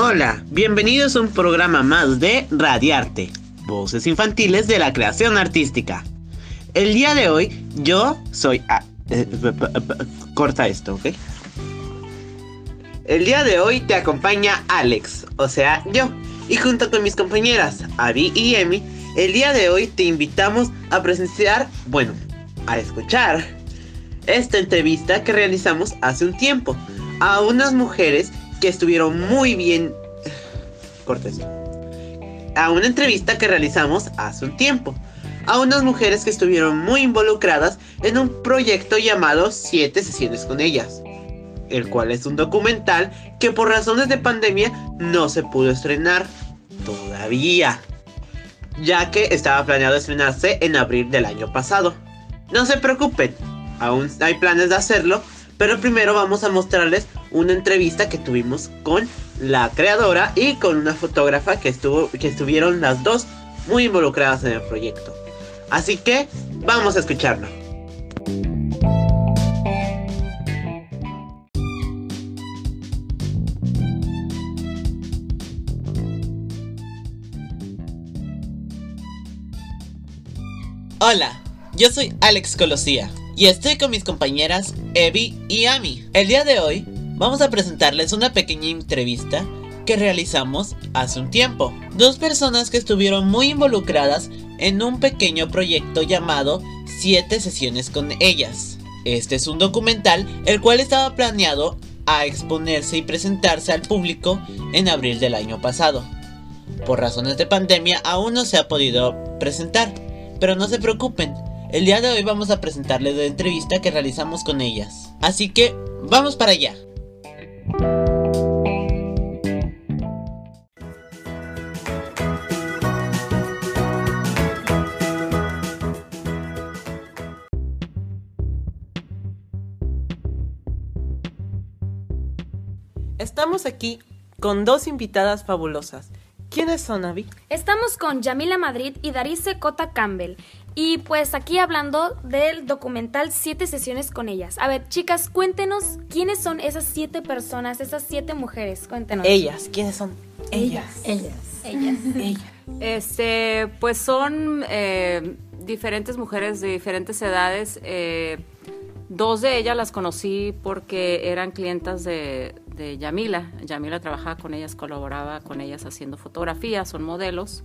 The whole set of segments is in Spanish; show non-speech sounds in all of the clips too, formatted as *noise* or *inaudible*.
Hola, bienvenidos a un programa más de Radiarte, voces infantiles de la creación artística. El día de hoy yo soy... eh, corta esto, ¿ok? El día de hoy te acompaña Alex, o sea, yo. Y junto con mis compañeras, Abby y Emi, el día de hoy te invitamos a presenciar, bueno, a escuchar esta entrevista que realizamos hace un tiempo a unas mujeres que estuvieron muy bien. Cortes. A una entrevista que realizamos hace un tiempo. A unas mujeres que estuvieron muy involucradas en un proyecto llamado Siete sesiones con ellas. El cual es un documental que por razones de pandemia no se pudo estrenar todavía. Ya que estaba planeado estrenarse en abril del año pasado. No se preocupen, aún hay planes de hacerlo, pero primero vamos a mostrarles una entrevista que tuvimos con la creadora y con una fotógrafa que estuvo que estuvieron las dos muy involucradas en el proyecto. Así que vamos a escucharlo. Hola, yo soy Alex Colosía y estoy con mis compañeras Evi y Ami. El día de hoy vamos a presentarles una pequeña entrevista que realizamos hace un tiempo. Dos personas que estuvieron muy involucradas en un pequeño proyecto llamado Siete sesiones con ellas. Este es un documental el cual estaba planeado a exponerse y presentarse al público en abril del año pasado. Por razones de pandemia aún no se ha podido presentar, pero no se preocupen, el día de hoy vamos a presentarles la entrevista que realizamos con ellas. Así que, vamos para allá. Estamos aquí con dos invitadas fabulosas. ¿Quiénes son, Abby? Estamos con Yamila Madrid y Darice Cota Campbell. Y pues aquí hablando del documental Siete sesiones con ellas. A ver, chicas, cuéntenos quiénes son esas siete personas, esas siete mujeres. Cuéntenos. Ellas. ¿Quiénes son? Ellas. Ellas. Ellas. Este, pues son eh, diferentes mujeres de diferentes edades. eh, dos de ellas las conocí porque eran clientas de, de Yamila. Yamila trabajaba con ellas, colaboraba con ellas haciendo fotografías, son modelos.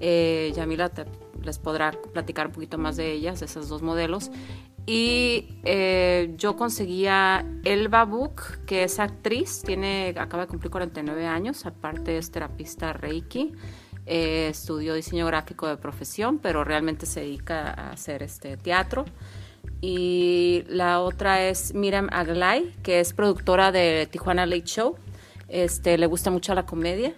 Eh, Yamila te- les podrá platicar un poquito más de ellas, de esas dos modelos. Y eh, yo conseguía Elba Book, que es actriz, tiene, acaba de cumplir 49 años, aparte es terapista Reiki, eh, estudió diseño gráfico de profesión, pero realmente se dedica a hacer este teatro. Y la otra es Miriam Aglay, que es productora de Tijuana Late Show, este, le gusta mucho la comedia.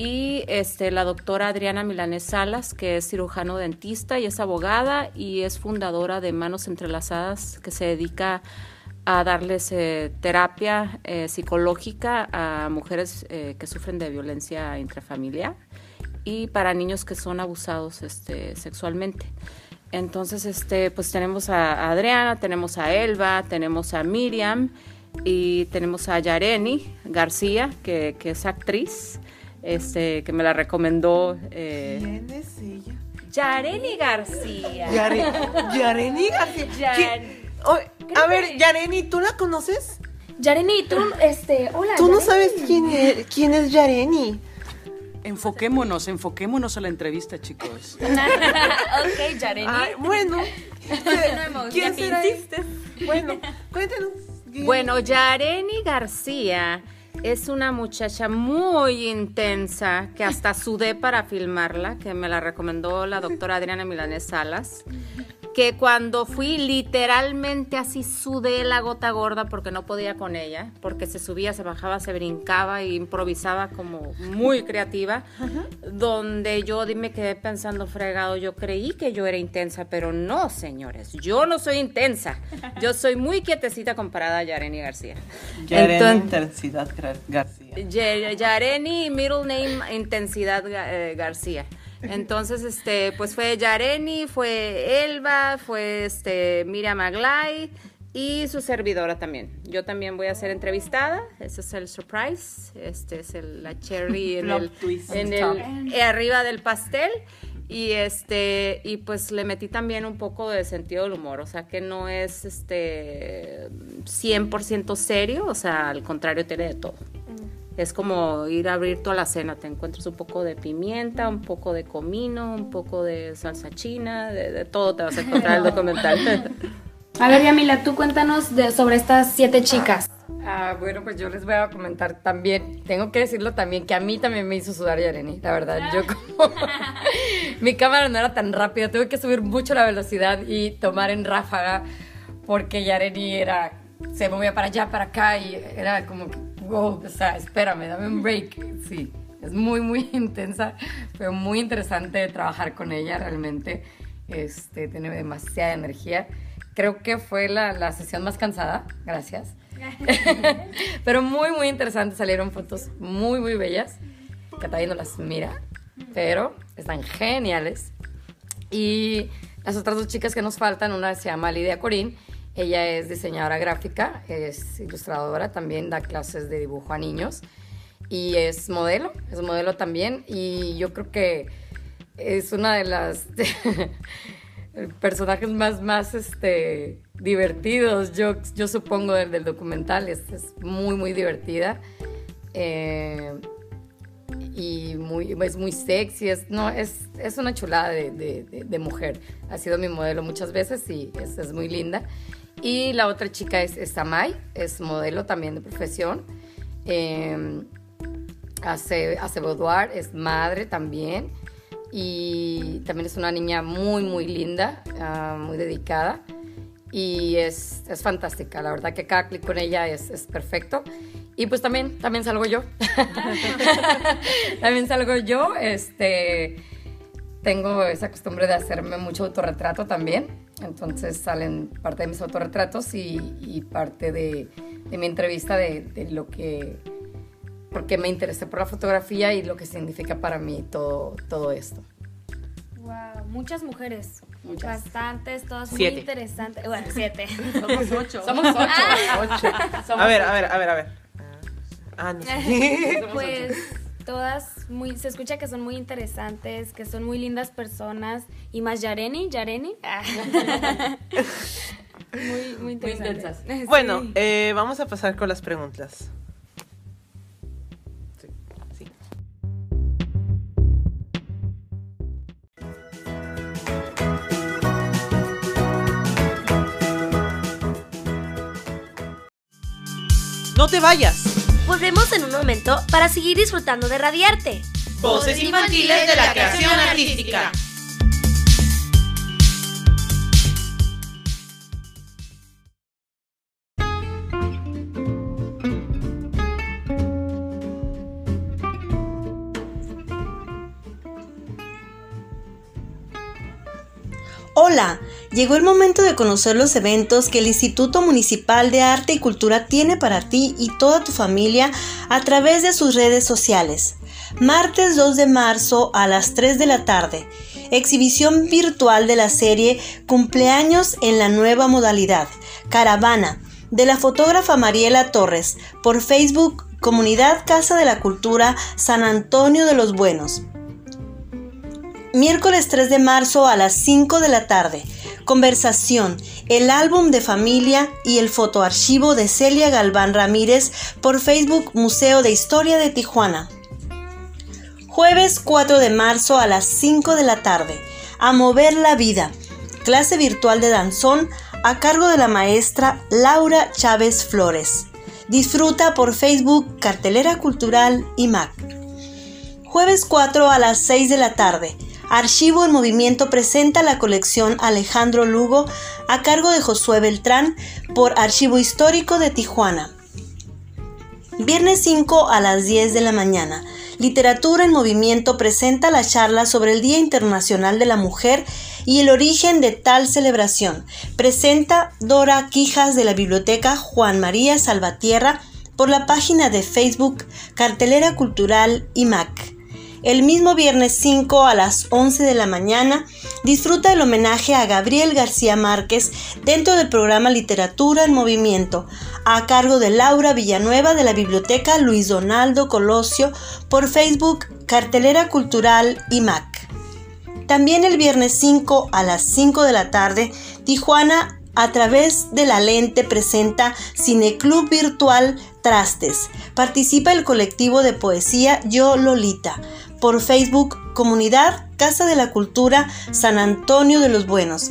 Y este, la doctora Adriana Milanés Salas, que es cirujano dentista y es abogada y es fundadora de Manos Entrelazadas, que se dedica a darles eh, terapia eh, psicológica a mujeres eh, que sufren de violencia intrafamiliar y para niños que son abusados este, sexualmente. Entonces, este, pues tenemos a Adriana, tenemos a Elba, tenemos a Miriam y tenemos a Yareni García, que, que es actriz, este, que me la recomendó eh, ¿Quién es ella? Yareni García. Yare- Yareni García. Yar- ¿Quién- Oh, a ver, Yareni, ¿tú la conoces? Yareni, tú, este, hola. Tú no sabes quién es, quién es Yareni. Enfoquémonos, enfoquémonos a la entrevista, chicos. *laughs* ok, Yareni. Ay, bueno. *laughs* ¿Quién será? insistes. Bueno, cuéntanos. Bueno, Yareni García es una muchacha muy intensa que hasta sudé para filmarla, que me la recomendó la doctora Adriana Milanés Salas. Que cuando fui literalmente así sudé la gota gorda porque no podía con ella, porque se subía, se bajaba, se brincaba e improvisaba como muy creativa, donde yo me quedé pensando fregado, yo creí que yo era intensa, pero no, señores, yo no soy intensa, yo soy muy quietecita comparada a Yareni García. Yareni Entonces- Intensidad García. Yareni, middle name, Intensidad eh, García. Entonces, este, pues fue Yareni, fue Elba, fue este Miriam Aglay y su servidora también. Yo también voy a ser entrevistada. Ese es el surprise. Este es el- la cherry en el, en el- eh, arriba del pastel. Y este, y pues le metí también un poco de sentido del humor, o sea que no es este 100% serio, o sea, al contrario tiene de todo. Es como ir a abrir toda la cena, te encuentras un poco de pimienta, un poco de comino, un poco de salsa china, de, de todo te vas a encontrar en el *laughs* documental. A ver, Yamila, tú cuéntanos de, sobre estas siete chicas. Ah, bueno, pues yo les voy a comentar también, tengo que decirlo también, que a mí también me hizo sudar Yareni, la verdad. Yo *laughs* como *laughs* mi cámara no era tan rápida, tuve que subir mucho la velocidad y tomar en ráfaga porque Yareni era, se movía para allá, para acá y era como, que, wow, o sea, espérame, dame un break. Sí, es muy, muy *laughs* intensa, pero muy interesante trabajar con ella realmente. Este, tiene demasiada energía. Creo que fue la, la sesión más cansada, gracias. *laughs* Pero muy, muy interesante. Salieron fotos muy, muy bellas. Todavía no las mira, pero están geniales. Y las otras dos chicas que nos faltan, una se llama Lidia Corín. Ella es diseñadora gráfica, es ilustradora, también da clases de dibujo a niños. Y es modelo, es modelo también. Y yo creo que es una de las *laughs* personajes más, más este, divertidos, yo, yo supongo, del, documental. Es, muy, muy divertida. Eh, y muy, es muy sexy, es, no, es, es una chulada de, de- de- de mujer. Ha sido mi modelo muchas veces y es, es muy linda. Y la otra chica es, es Amay, es modelo también de profesión. Eh, hace, hace boudoir, es madre también. Y también es una niña muy, muy linda, ah, muy dedicada. Y es, es fantástica, la verdad que cada clic con ella es, es perfecto. Y pues también, también salgo yo. *laughs* también salgo yo. Este, tengo esa costumbre de hacerme mucho autorretrato también. Entonces salen parte de mis autorretratos y, y parte de, de mi entrevista de, de lo que, porque me interesé por la fotografía y lo que significa para mí todo, todo esto. Wow, muchas mujeres. Muchas. Bastantes, todas Siete. muy interesantes. Bueno, siete. *laughs* Somos ocho. Somos ocho. Ocho. A ver, a ver, a ver, a ver. Ah, no sé. *laughs* pues todas muy se escucha que son muy interesantes, que son muy lindas personas y más Yareni, Yareni. *laughs* Muy muy interesantes. intensas. *laughs* Bueno, eh, vamos a pasar con las preguntas. Sí, sí. No te vayas. Volvemos en un momento para seguir disfrutando de Radiarte. Voces infantiles de la creación artística. Hola, llegó el momento de conocer los eventos que el Instituto Municipal de Arte y Cultura tiene para ti y toda tu familia a través de sus redes sociales. Martes 2 de marzo a las 3 de la tarde, exhibición virtual de la serie Cumpleaños en la nueva modalidad, Caravana, de la fotógrafa Mariela Torres, por Facebook Comunidad Casa de la Cultura San Antonio de los Buenos. Miércoles 3 de marzo a las 5 de la tarde. Conversación, el álbum de familia y el fotoarchivo de Celia Galván Ramírez por Facebook Museo de Historia de Tijuana. Jueves 4 de marzo a las 5 de la tarde. A mover la vida. Clase virtual de danzón a cargo de la maestra Laura Chávez Flores. Disfruta por Facebook Cartelera Cultural y Mac. Jueves 4 a las 6 de la tarde. Archivo en Movimiento presenta la colección Alejandro Lugo a cargo de Josué Beltrán por Archivo Histórico de Tijuana. Viernes 5 a las 10 de la mañana. Literatura en Movimiento presenta la charla sobre el Día Internacional de la Mujer y el origen de tal celebración. Presenta Dora Quijas de la Biblioteca Juan María Salvatierra por la página de Facebook Cartelera Cultural IMAC. El mismo viernes 5 a las 11 de la mañana disfruta el homenaje a Gabriel García Márquez dentro del programa Literatura en Movimiento, a cargo de Laura Villanueva de la Biblioteca Luis Donaldo Colosio por Facebook Cartelera Cultural IMAC. También el viernes 5 a las 5 de la tarde, Tijuana a través de la lente presenta Cineclub Virtual Trastes. Participa el colectivo de poesía Yo Lolita por Facebook Comunidad Casa de la Cultura San Antonio de los Buenos.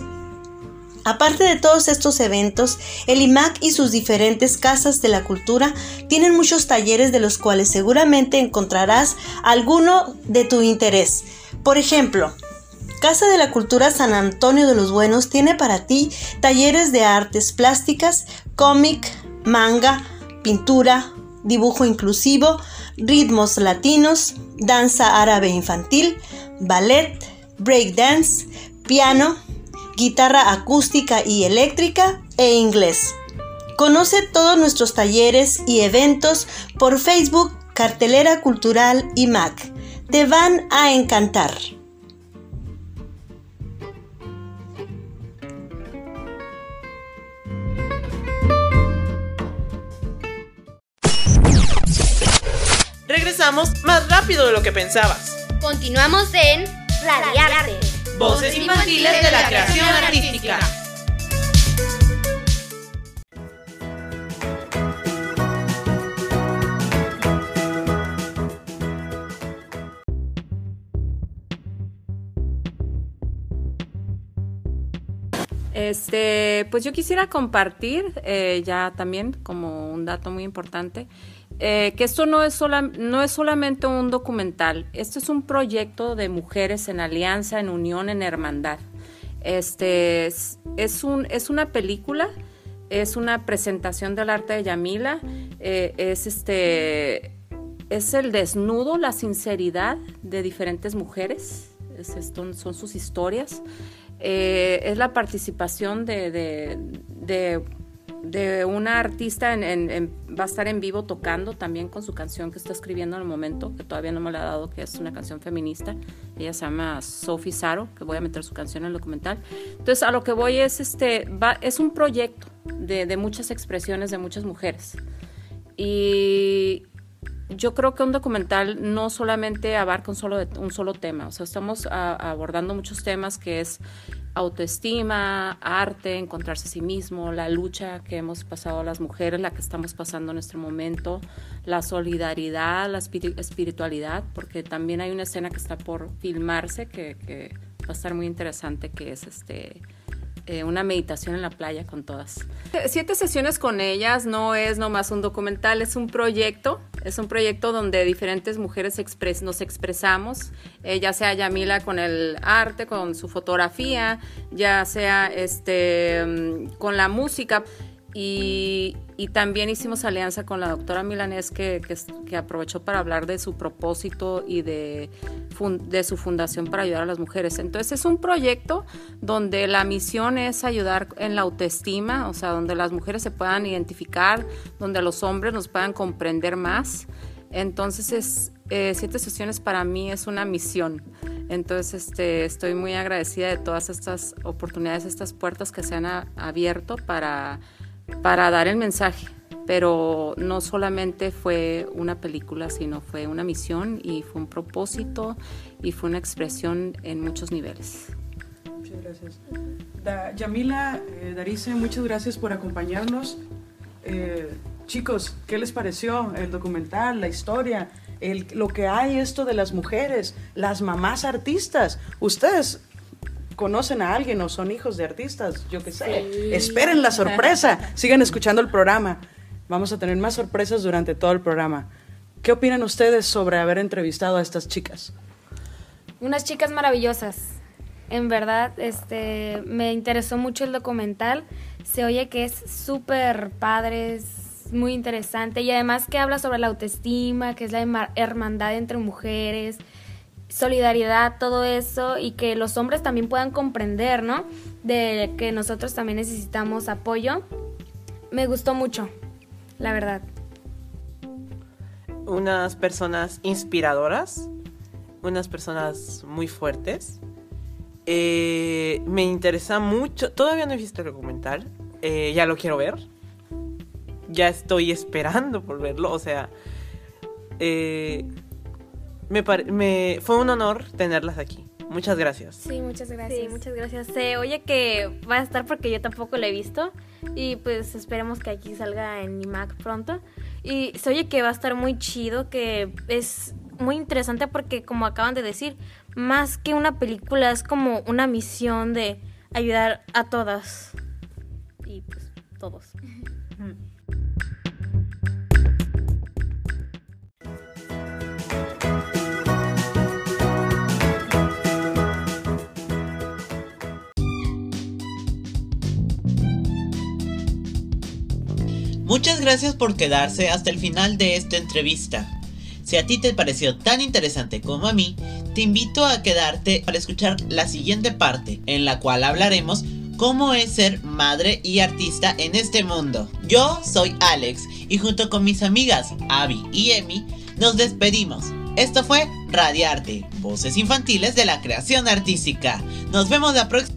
Aparte de todos estos eventos, el IMAC y sus diferentes casas de la cultura tienen muchos talleres de los cuales seguramente encontrarás alguno de tu interés. Por ejemplo, Casa de la Cultura San Antonio de los Buenos tiene para ti talleres de artes plásticas, cómic, manga, pintura, dibujo inclusivo, ritmos latinos, danza árabe infantil, ballet, breakdance, piano, guitarra acústica y eléctrica e inglés. Conoce todos nuestros talleres y eventos por Facebook Cartelera Cultural y Mac. Te van a encantar. Más rápido de lo que pensabas. Continuamos en Radiarte. Voces infantiles de la creación artística. Este, pues yo quisiera compartir eh, ya también como un dato muy importante eh, que esto no es, sola, no es solamente un documental, esto es un proyecto de mujeres en alianza, en unión, en hermandad. Este es, un, es una película, es una presentación del arte de Yamila, eh, es este es el desnudo, la sinceridad de diferentes mujeres, es esto, son sus historias. Eh, es la participación de, de una artista, en, en, va a estar en vivo tocando también con su canción que está escribiendo en el momento, que todavía no me la ha dado, que es una canción feminista. Ella se llama Sophie Saro, que voy a meter su canción en el documental. Entonces, a lo que voy es, este, va, es un proyecto de, de muchas expresiones de muchas mujeres. Y yo creo que un documental no solamente abarca un solo, un solo tema, o sea, estamos abordando muchos temas que es autoestima, arte, encontrarse a sí mismo, la lucha que hemos pasado las mujeres, la que estamos pasando en este momento, la solidaridad, la espiritualidad, porque también hay una escena que está por filmarse que, que va a estar muy interesante, que es este eh, una meditación en la playa con todas. Siete sesiones con ellas no es nomás un documental, es un proyecto, es un proyecto donde diferentes mujeres nos expresamos, eh, ya sea Yamila con el arte, con su fotografía, ya sea este, mm, con la música. Y, y, también hicimos alianza con la doctora Milanés que, que, aprovechó para hablar de su propósito y de, de, su fundación para ayudar a las mujeres. Entonces es un proyecto donde la misión es ayudar en la autoestima, o sea, donde las mujeres se puedan identificar, donde los hombres nos puedan comprender más. Entonces es, eh, siete sesiones para mí es una misión. Entonces este, estoy muy agradecida de todas estas oportunidades, estas puertas que se han abierto para para dar el mensaje, pero no solamente fue una película, sino fue una misión y fue un propósito y fue una expresión en muchos niveles. Muchas gracias. Yamila, eh, muchas gracias por acompañarnos. Eh, chicos, ¿qué les pareció el documental, la historia? Lo que hay esto de las mujeres, las mamás artistas. Ustedes conocen a alguien o son hijos de artistas, yo qué sé. Esperen la sorpresa, *laughs* sigan escuchando el programa. Vamos a tener más sorpresas durante todo el programa. ¿Qué opinan ustedes sobre haber entrevistado a estas chicas? Unas chicas maravillosas. En verdad, este, me interesó mucho el documental. Se oye que es súper padre, es muy interesante y además que habla sobre la autoestima, que es la hermandad entre mujeres, solidaridad, todo eso y que los hombres también puedan comprender, ¿no? De que nosotros también necesitamos apoyo. Me gustó mucho, la verdad. Unas personas inspiradoras, unas personas muy fuertes. Eh, me interesa mucho, todavía no he visto el documental, eh, ya lo quiero ver. Ya estoy esperando por verlo, o sea, eh, me, me fue un honor tenerlas aquí. Muchas gracias. Sí, muchas gracias. Sí, muchas gracias. Se oye que va a estar porque yo tampoco la he visto y pues esperemos que aquí salga en IMAC pronto. Y se oye que va a estar muy chido, que es muy interesante porque como acaban de decir, más que una película es como una misión de ayudar a todas y pues todos. Muchas gracias por quedarse hasta el final de esta entrevista. Si a ti te pareció tan interesante como a mí, te invito a quedarte para escuchar la siguiente parte, en la cual hablaremos cómo es ser madre y artista en este mundo. Yo soy Alex y junto con mis amigas Abby y Emi nos despedimos. Esto fue Radiarte, voces infantiles de la creación artística. Nos vemos la próxima.